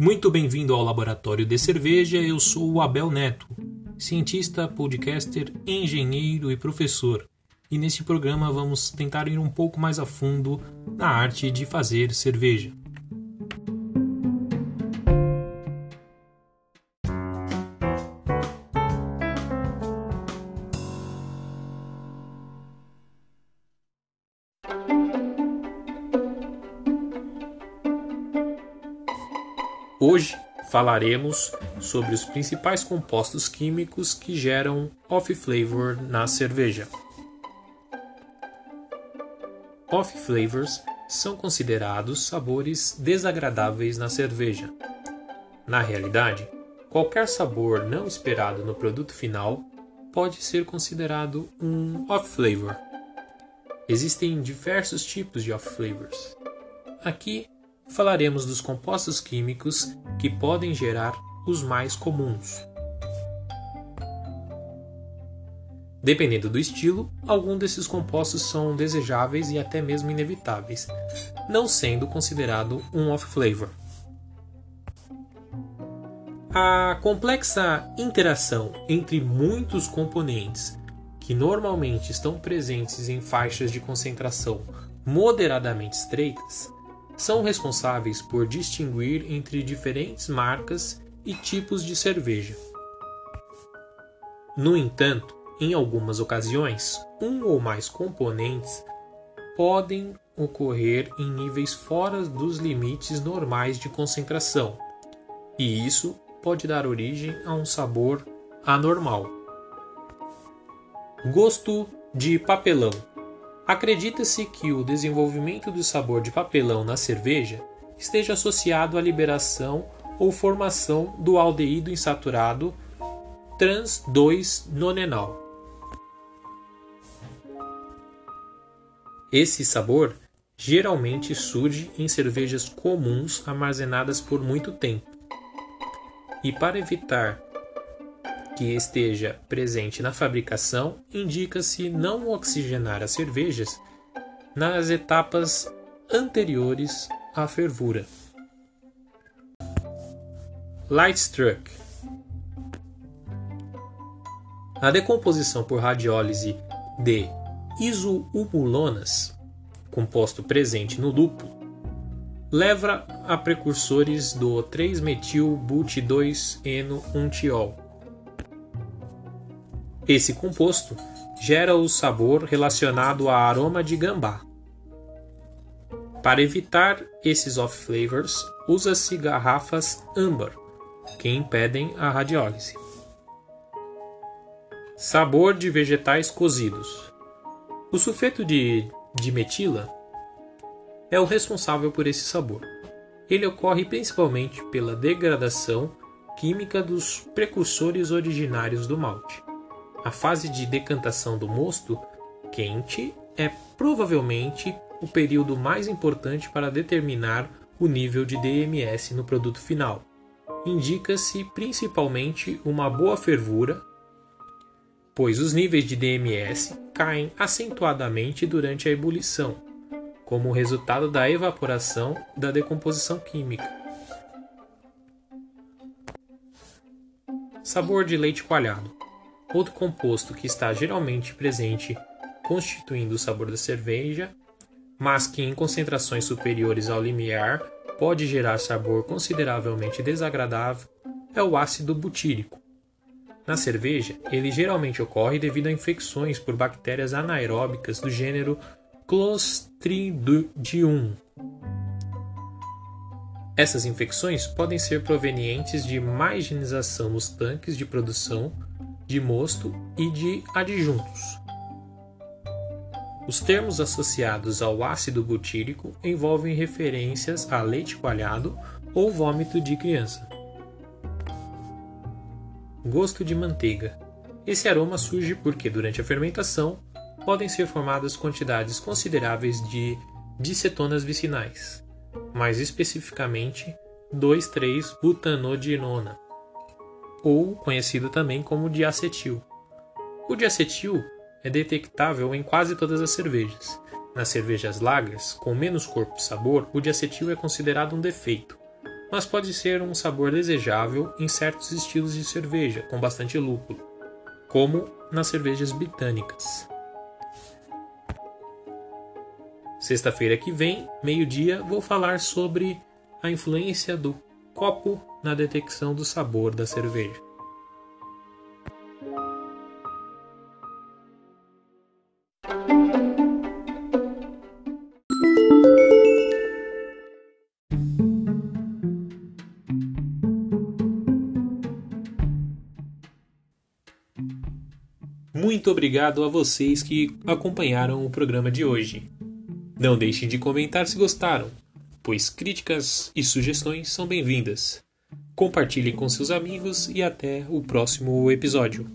Muito bem-vindo ao Laboratório de Cerveja. Eu sou o Abel Neto, cientista, podcaster, engenheiro e professor. E nesse programa vamos tentar ir um pouco mais a fundo na arte de fazer cerveja. Hoje falaremos sobre os principais compostos químicos que geram off-flavor na cerveja. Off-flavors são considerados sabores desagradáveis na cerveja. Na realidade, qualquer sabor não esperado no produto final pode ser considerado um off-flavor. Existem diversos tipos de off-flavors. Aqui falaremos dos compostos químicos que podem gerar os mais comuns. Dependendo do estilo, alguns desses compostos são desejáveis e até mesmo inevitáveis, não sendo considerado um off-flavor. A complexa interação entre muitos componentes que normalmente estão presentes em faixas de concentração moderadamente estreitas são responsáveis por distinguir entre diferentes marcas e tipos de cerveja. No entanto, em algumas ocasiões, um ou mais componentes podem ocorrer em níveis fora dos limites normais de concentração, e isso pode dar origem a um sabor anormal. Gosto de papelão Acredita-se que o desenvolvimento do sabor de papelão na cerveja esteja associado à liberação ou formação do aldeído insaturado trans-2-nonenal. Esse sabor geralmente surge em cervejas comuns armazenadas por muito tempo. E para evitar que esteja presente na fabricação, indica-se não oxigenar as cervejas nas etapas anteriores à fervura. Light Struck A decomposição por radiólise de isoumulonas, composto presente no lúpulo, leva a precursores do 3-metil-but2-eno-1-tiol, esse composto gera o sabor relacionado a aroma de gambá. Para evitar esses off-flavors, usa-se garrafas âmbar, que impedem a radiólise. Sabor de vegetais cozidos. O sulfeto de dimetila é o responsável por esse sabor. Ele ocorre principalmente pela degradação química dos precursores originários do malte. A fase de decantação do mosto quente é provavelmente o período mais importante para determinar o nível de DMS no produto final. Indica-se principalmente uma boa fervura, pois os níveis de DMS caem acentuadamente durante a ebulição, como resultado da evaporação da decomposição química. Sabor de leite coalhado. Outro composto que está geralmente presente constituindo o sabor da cerveja, mas que em concentrações superiores ao limiar pode gerar sabor consideravelmente desagradável, é o ácido butírico. Na cerveja, ele geralmente ocorre devido a infecções por bactérias anaeróbicas do gênero Clostridium. Essas infecções podem ser provenientes de má higienização nos tanques de produção de mosto e de adjuntos. Os termos associados ao ácido butírico envolvem referências a leite coalhado ou vômito de criança. Gosto de manteiga. Esse aroma surge porque, durante a fermentação, podem ser formadas quantidades consideráveis de dicetonas vicinais, mais especificamente 2,3-butanodinona, ou conhecido também como diacetil. O diacetil é detectável em quase todas as cervejas. Nas cervejas lagers, com menos corpo e sabor, o diacetil é considerado um defeito, mas pode ser um sabor desejável em certos estilos de cerveja com bastante lúpulo, como nas cervejas britânicas. Sexta-feira que vem, meio-dia, vou falar sobre a influência do copo na detecção do sabor da cerveja. Muito obrigado a vocês que acompanharam o programa de hoje. Não deixem de comentar se gostaram, pois críticas e sugestões são bem-vindas. Compartilhem com seus amigos e até o próximo episódio.